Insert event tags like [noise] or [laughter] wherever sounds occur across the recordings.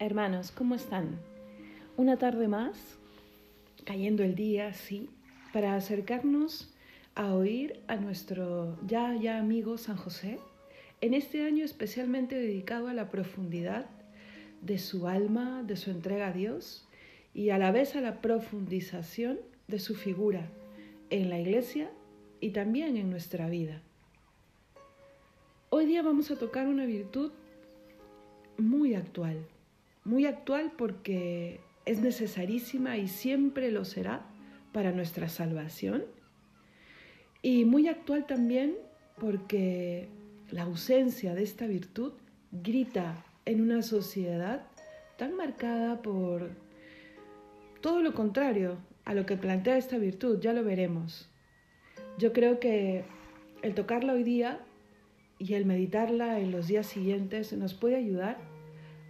Hermanos, ¿cómo están? Una tarde más, cayendo el día, sí, para acercarnos a oír a nuestro ya, ya amigo San José, en este año especialmente dedicado a la profundidad de su alma, de su entrega a Dios y a la vez a la profundización de su figura en la iglesia y también en nuestra vida. Hoy día vamos a tocar una virtud muy actual, muy actual porque es necesarísima y siempre lo será para nuestra salvación. Y muy actual también porque la ausencia de esta virtud grita en una sociedad tan marcada por todo lo contrario a lo que plantea esta virtud, ya lo veremos. Yo creo que el tocarla hoy día y el meditarla en los días siguientes nos puede ayudar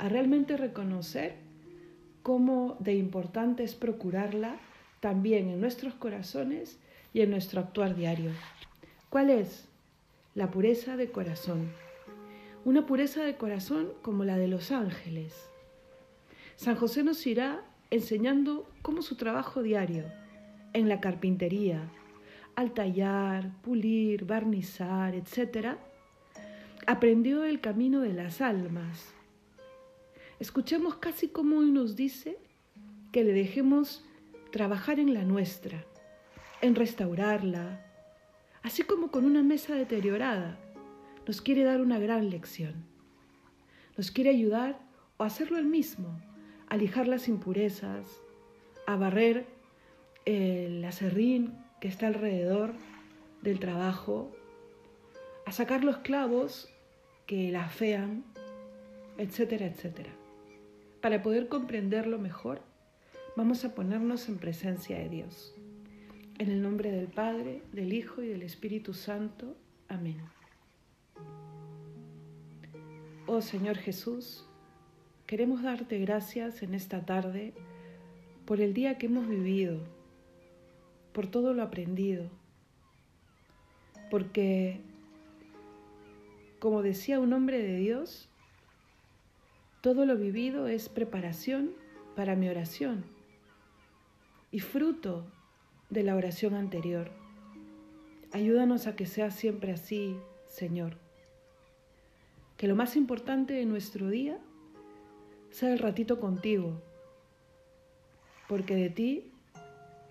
a realmente reconocer cómo de importante es procurarla también en nuestros corazones y en nuestro actuar diario. ¿Cuál es? La pureza de corazón. Una pureza de corazón como la de los ángeles. San José nos irá enseñando cómo su trabajo diario en la carpintería, al tallar, pulir, barnizar, etc., aprendió el camino de las almas, Escuchemos casi como hoy nos dice que le dejemos trabajar en la nuestra, en restaurarla, así como con una mesa deteriorada. Nos quiere dar una gran lección. Nos quiere ayudar o hacerlo él mismo, a lijar las impurezas, a barrer el acerrín que está alrededor del trabajo, a sacar los clavos que la afean, etcétera, etcétera. Para poder comprenderlo mejor, vamos a ponernos en presencia de Dios. En el nombre del Padre, del Hijo y del Espíritu Santo. Amén. Oh Señor Jesús, queremos darte gracias en esta tarde por el día que hemos vivido, por todo lo aprendido, porque, como decía un hombre de Dios, todo lo vivido es preparación para mi oración y fruto de la oración anterior. Ayúdanos a que sea siempre así, Señor. Que lo más importante de nuestro día sea el ratito contigo, porque de ti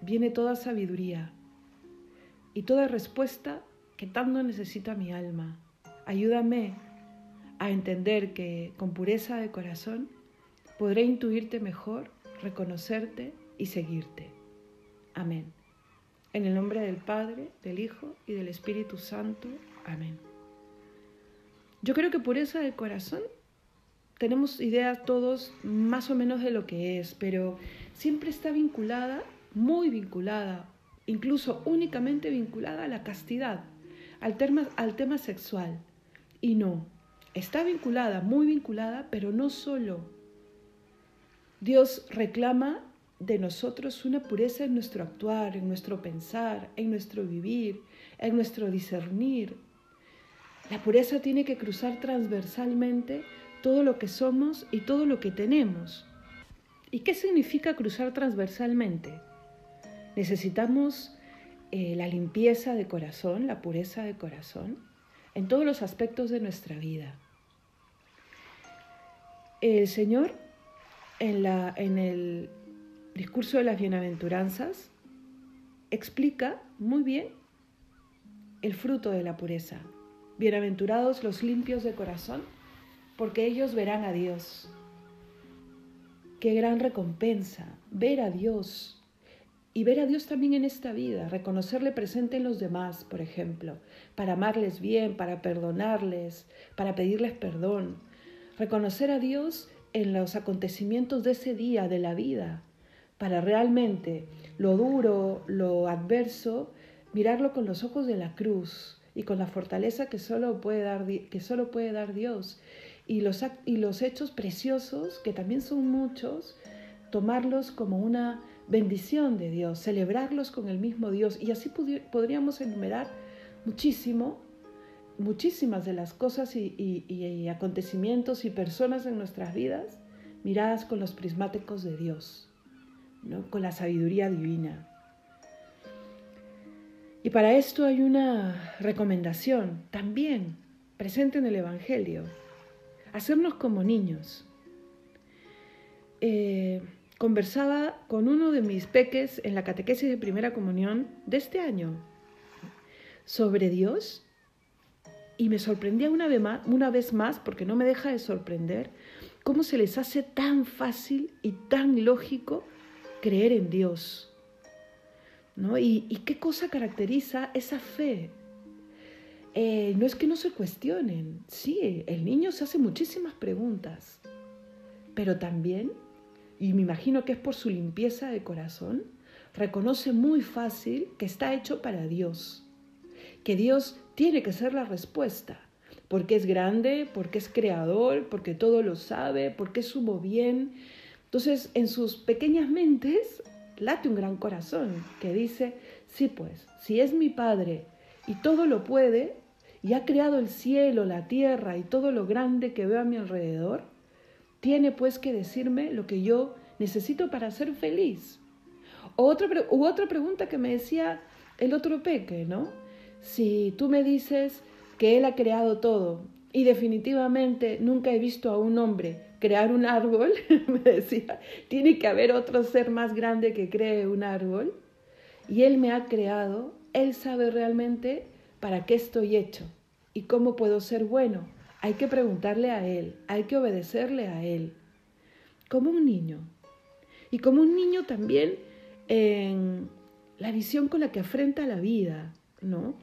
viene toda sabiduría y toda respuesta que tanto necesita mi alma. Ayúdame a entender que con pureza de corazón podré intuirte mejor, reconocerte y seguirte. Amén. En el nombre del Padre, del Hijo y del Espíritu Santo. Amén. Yo creo que pureza de corazón tenemos idea todos más o menos de lo que es, pero siempre está vinculada, muy vinculada, incluso únicamente vinculada a la castidad, al tema, al tema sexual. Y no, está vinculada, muy vinculada, pero no solo. Dios reclama de nosotros una pureza en nuestro actuar, en nuestro pensar, en nuestro vivir, en nuestro discernir. La pureza tiene que cruzar transversalmente todo lo que somos y todo lo que tenemos. ¿Y qué significa cruzar transversalmente? Necesitamos eh, la limpieza de corazón, la pureza de corazón, en todos los aspectos de nuestra vida. El Señor en, el discurso de las bienaventuranzas explica muy bien el fruto de la pureza. Bienaventurados los limpios de corazón, porque ellos verán a Dios. Qué gran recompensa, ver a Dios. Y ver a Dios también en esta vida, reconocerle presente en los demás, por ejemplo, para amarles bien, para perdonarles, para pedirles perdón, reconocer a Dios en los acontecimientos de ese día de la vida, para realmente lo duro, lo adverso, mirarlo con los ojos de la cruz y con la fortaleza que solo puede dar, que solo puede dar Dios. Y los, y los hechos preciosos, que también son muchos, tomarlos como una bendición de Dios, celebrarlos con el mismo Dios. Y así podríamos enumerar muchísimo muchísimas de las cosas y, acontecimientos y personas en nuestras vidas miradas con los prismáticos de Dios, ¿no? con la sabiduría divina. Y para esto hay una recomendación también presente en el Evangelio, hacernos como niños. Eh, conversaba con uno de mis peques en la catequesis de primera comunión de este año sobre Dios y me sorprendía una vez, más, porque no me deja de sorprender, cómo se les hace tan fácil y tan lógico creer en Dios. ¿no? ¿Y, qué cosa caracteriza esa fe? Eh, no es que no se cuestionen, sí, el niño se hace muchísimas preguntas, pero también, y me imagino que es por su limpieza de corazón, reconoce muy fácil que está hecho para Dios, que Dios tiene que ser la respuesta, porque es grande, porque es creador, porque todo lo sabe, porque sumo bien. Entonces, en sus pequeñas mentes late un gran corazón que dice, sí pues, si es mi Padre y todo lo puede, y ha creado el cielo, la tierra y todo lo grande que veo a mi alrededor, tiene pues que decirme lo que yo necesito para ser feliz. O otra, u otra pregunta que me decía el otro peque, ¿no? Si tú me dices que Él ha creado todo y definitivamente nunca he visto a un hombre crear un árbol, [laughs] me decía, tiene que haber otro ser más grande que cree un árbol, y Él me ha creado, Él sabe realmente para qué estoy hecho y cómo puedo ser bueno. Hay que preguntarle a Él, hay que obedecerle a Él, como un niño. Y como un niño también en la visión con la que afrenta la vida, ¿no?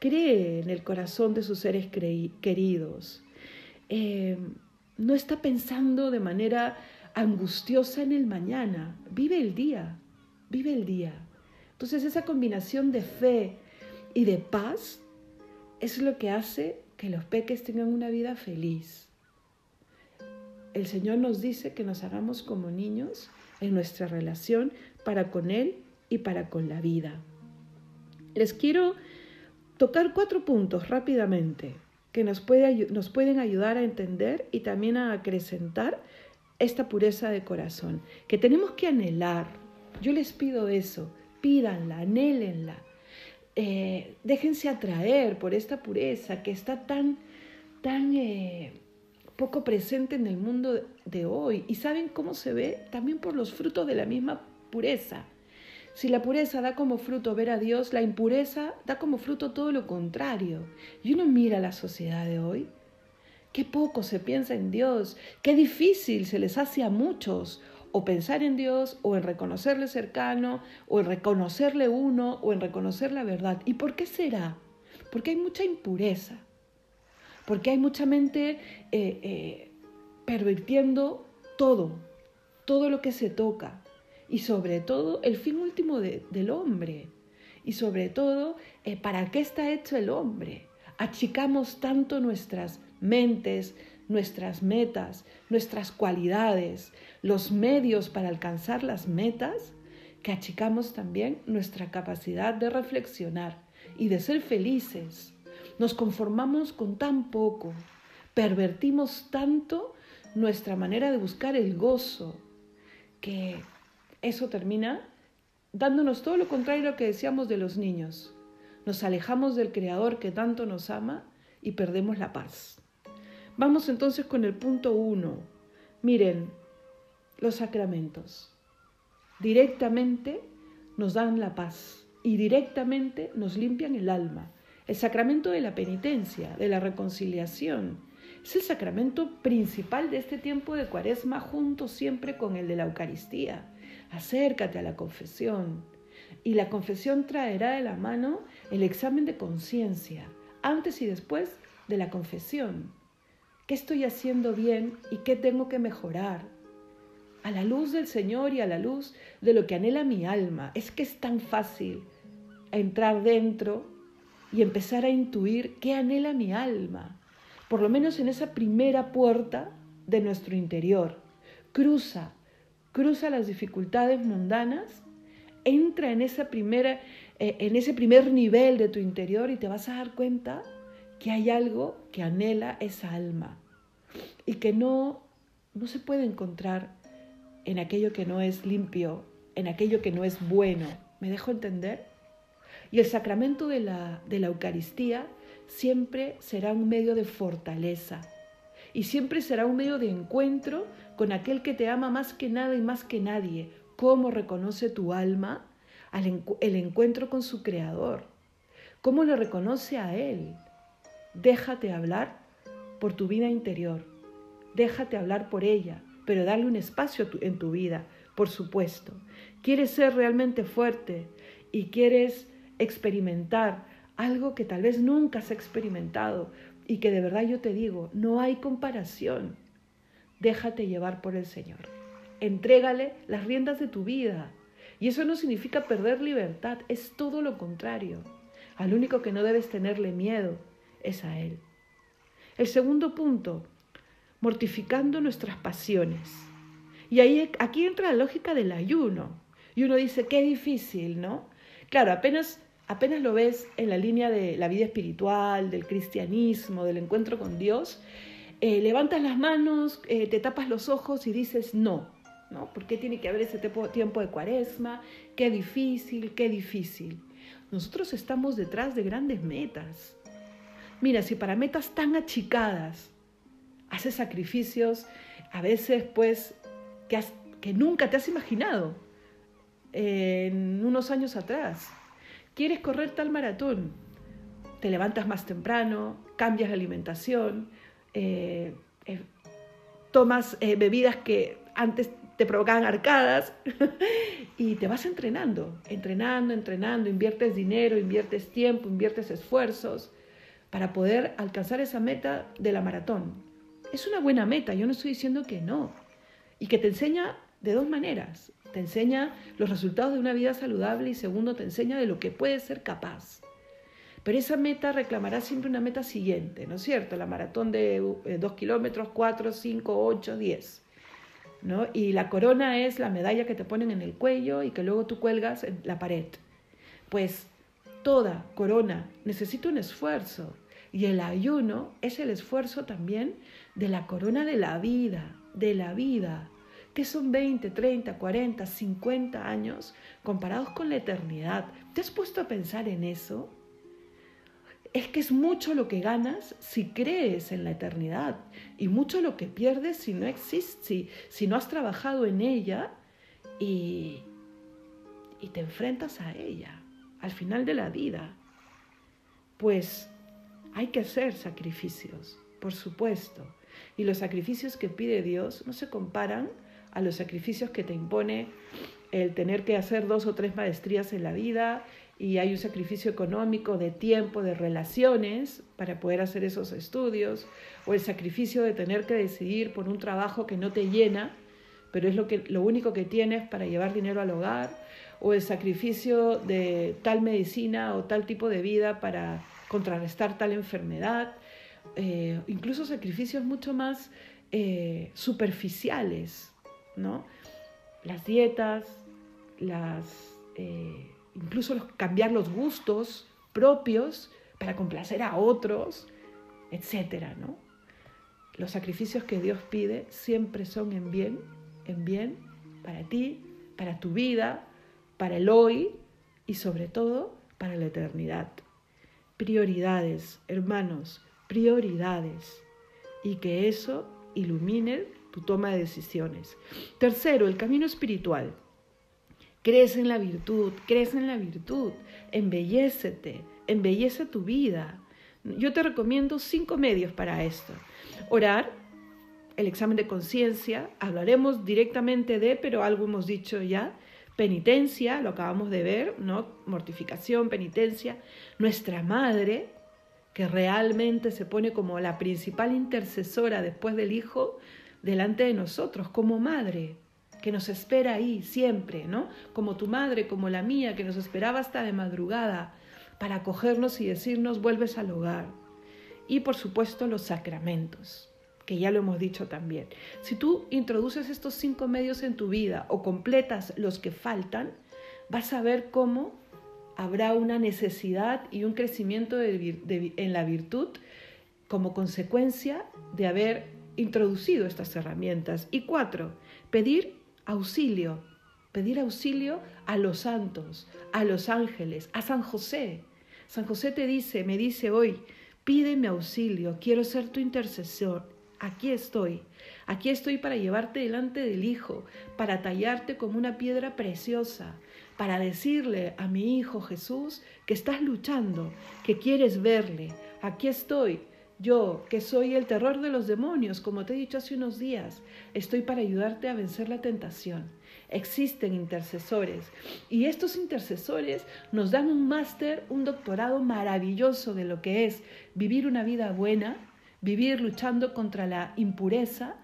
Cree en el corazón de sus seres queridos. Eh, no está pensando de manera angustiosa en el mañana, vive el día, vive el día. Entonces esa combinación de fe y de paz es lo que hace que los peques tengan una vida feliz. El Señor nos dice que nos hagamos como niños en nuestra relación para con Él y para con la vida. Les quiero tocar cuatro puntos rápidamente que nos, puede, nos pueden ayudar a entender y también a acrecentar esta pureza de corazón, que tenemos que anhelar. Yo les pido eso, pídanla, anhélenla, eh, déjense atraer por esta pureza que está tan, tan eh, poco presente en el mundo de hoy. ¿Y saben cómo se ve? También por los frutos de la misma pureza. Si la pureza da como fruto ver a Dios, la impureza da como fruto todo lo contrario. Y uno mira la sociedad de hoy. Qué poco se piensa en Dios, qué difícil se les hace a muchos o pensar en Dios o en reconocerle cercano o en reconocerle uno o en reconocer la verdad. ¿Y por qué será? Porque hay mucha impureza, porque hay mucha mente eh, eh, pervirtiendo todo, todo lo que se toca y sobre todo el fin último del hombre y sobre todo eh, para qué está hecho el hombre. Achicamos tanto nuestras mentes, nuestras metas, nuestras cualidades, los medios para alcanzar las metas, que achicamos también nuestra capacidad de reflexionar y de ser felices. Nos conformamos con tan poco, pervertimos tanto nuestra manera de buscar el gozo, que eso termina dándonos todo lo contrario a lo que decíamos de los niños. Nos alejamos del Creador que tanto nos ama y perdemos la paz. Vamos entonces con el punto uno. Miren, los sacramentos. Directamente nos dan la paz y directamente nos limpian el alma. El sacramento de la penitencia, de la reconciliación, es el sacramento principal de este tiempo de cuaresma junto siempre con el de la Eucaristía acércate a la confesión. Y la confesión traerá de la mano el examen de conciencia, antes y después de la confesión. ¿Qué estoy haciendo bien y qué tengo que mejorar? A la luz del Señor y a la luz de lo que anhela mi alma. Es que es tan fácil entrar dentro y empezar a intuir qué anhela mi alma, por lo menos en esa primera puerta de nuestro interior. Cruza cruza las dificultades mundanas, entra en, esa primera, eh, en ese primer nivel de tu interior y te vas a dar cuenta que hay algo que anhela esa alma y que no no se puede encontrar en aquello que no es limpio, en aquello que no es bueno. ¿Me dejo entender? Y el sacramento de la, de la Eucaristía siempre será un medio de fortaleza y siempre será un medio de encuentro con aquel que te ama más que nada y más que nadie. ¿Cómo reconoce tu alma el encuentro con su Creador? ¿Cómo lo reconoce a Él? Déjate hablar por tu vida interior. Déjate hablar por ella, pero dale un espacio en tu vida, por supuesto. Quieres ser realmente fuerte y quieres experimentar algo que tal vez nunca has experimentado y que de verdad yo te digo, no hay comparación. Déjate llevar por el Señor. Entrégale las riendas de tu vida. Y eso no significa perder libertad, es todo lo contrario. Al único que no debes tenerle miedo es a Él. El segundo punto, mortificando nuestras pasiones. Y ahí aquí entra la lógica del ayuno. Y uno dice, qué difícil, ¿no? Claro, apenas, apenas lo ves en la línea de la vida espiritual, del cristianismo, del encuentro con Dios, eh, levantas las manos, eh, te tapas los ojos y dices, no, ¿no? ¿Por qué tiene que haber ese tiempo de cuaresma? Qué difícil, qué difícil. Nosotros estamos detrás de grandes metas. Mira, si para metas tan achicadas haces sacrificios, a veces pues que, que nunca te has imaginado en unos años atrás. Quieres correr tal maratón, te levantas más temprano, cambias la alimentación, eh, eh, tomas eh, bebidas que antes te provocaban arcadas [laughs] y te vas entrenando, entrenando, entrenando, inviertes dinero, inviertes tiempo, inviertes esfuerzos para poder alcanzar esa meta de la maratón. Es una buena meta, yo no estoy diciendo que no. Y que te enseña de dos maneras. Te enseña los resultados de una vida saludable y segundo, te enseña de lo que puedes ser capaz. Pero esa meta reclamará siempre una meta siguiente, ¿no es cierto? La maratón de eh, dos kilómetros, cuatro, cinco, ocho, diez. ¿no? Y la corona es la medalla que te ponen en el cuello y que luego tú cuelgas en la pared. Pues toda corona necesita un esfuerzo y el ayuno es el esfuerzo también de la corona de la vida, de la vida, que son 20, 30, 40, 50 años comparados con la eternidad. ¿Te has puesto a pensar en eso? Es que es mucho lo que ganas si crees en la eternidad y mucho lo que pierdes si no existe, si, no has trabajado en ella y te enfrentas a ella al final de la vida, pues hay que hacer sacrificios, por supuesto. Y los sacrificios que pide Dios no se comparan a los sacrificios que te impone el tener que hacer dos o tres maestrías en la vida y hay un sacrificio económico de tiempo, de relaciones para poder hacer esos estudios, o el sacrificio de tener que decidir por un trabajo que no te llena, pero es lo, que, lo único que tienes para llevar dinero al hogar, o el sacrificio de tal medicina o tal tipo de vida para contrarrestar tal enfermedad, eh, incluso sacrificios mucho más eh, superficiales, ¿no? Las dietas, las, eh, incluso cambiar los gustos propios para complacer a otros, etcétera, ¿no? Los sacrificios que Dios pide siempre son en bien, en bien para ti, para tu vida, para el hoy y sobre todo para la eternidad. Prioridades, hermanos, prioridades. Y que eso ilumine tu toma de decisiones. Tercero, el camino espiritual. Crece en la virtud, crece en la virtud, embellécete, embellece tu vida. Yo te recomiendo cinco medios para esto. Orar, el examen de conciencia, hablaremos directamente de, pero algo hemos dicho ya, penitencia, lo acabamos de ver, ¿no? Mortificación, penitencia, nuestra madre, que realmente se pone como la principal intercesora después del Hijo delante de nosotros, como madre, que nos espera ahí siempre, ¿no? Como tu madre, como la mía, que nos esperaba hasta de madrugada para acogernos y decirnos vuelves al hogar. Y por supuesto los sacramentos que ya lo hemos dicho también. Si tú introduces estos cinco medios en tu vida o completas los que faltan, vas a ver cómo habrá una necesidad y un crecimiento en la virtud como consecuencia de haber introducido estas herramientas. Y cuatro, pedir auxilio, pedir auxilio a los santos, a los ángeles, a San José. San José te dice, me dice hoy, pídeme auxilio, quiero ser tu intercesor, aquí estoy. Aquí estoy para llevarte delante del Hijo, para tallarte como una piedra preciosa, para decirle a mi Hijo Jesús que estás luchando, que quieres verle. Aquí estoy, yo, que soy el terror de los demonios, como te he dicho hace unos días, estoy para ayudarte a vencer la tentación. Existen intercesores y estos intercesores nos dan un máster, un doctorado maravilloso de lo que es vivir una vida buena, vivir luchando contra la impureza,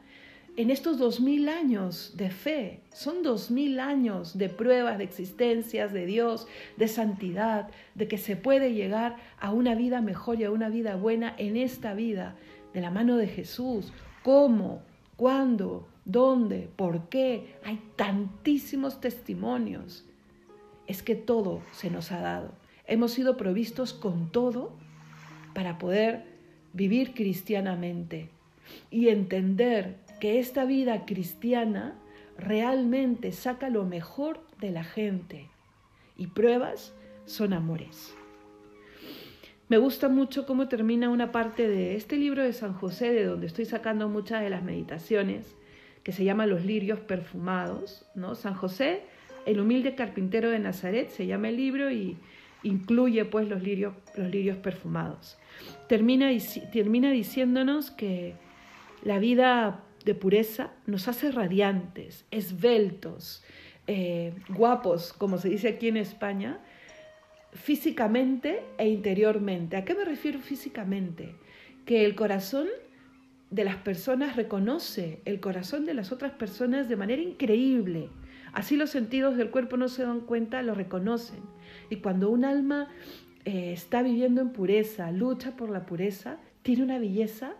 en estos dos mil años de fe, son dos mil años de pruebas, de existencias de Dios, de santidad, de que se puede llegar a una vida mejor y a una vida buena en esta vida, de la mano de Jesús. ¿Cómo? ¿Cuándo? ¿Dónde? ¿Por qué? Hay tantísimos testimonios. Es que todo se nos ha dado. Hemos sido provistos con todo para poder vivir cristianamente y entender que esta vida cristiana realmente saca lo mejor de la gente y pruebas son amores. Me gusta mucho cómo termina una parte de este libro de San José, de donde estoy sacando muchas de las meditaciones, que se llama Los lirios perfumados. ¿no? San José, el humilde carpintero de Nazaret, se llama el libro y incluye pues los lirios, los lirios perfumados. Termina, termina diciéndonos que la vida de pureza nos hace radiantes, esbeltos, eh, guapos, como se dice aquí en España, físicamente e interiormente. ¿A qué me refiero físicamente? Que el corazón de las personas reconoce el corazón de las otras personas de manera increíble. Así los sentidos del cuerpo no se dan cuenta, lo reconocen. Y cuando un alma eh, está viviendo en pureza, lucha por la pureza, tiene una belleza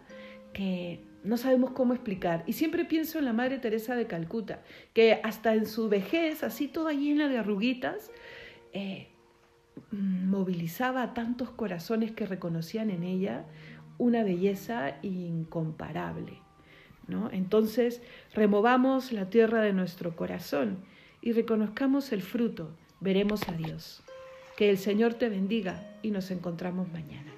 que no sabemos cómo explicar. Y siempre pienso en la Madre Teresa de Calcuta, que hasta en su vejez, así toda llena de arruguitas, eh, movilizaba a tantos corazones que reconocían en ella una belleza incomparable. Entonces, removamos la tierra de nuestro corazón y reconozcamos el fruto, veremos a Dios. Que el Señor te bendiga y nos encontramos mañana.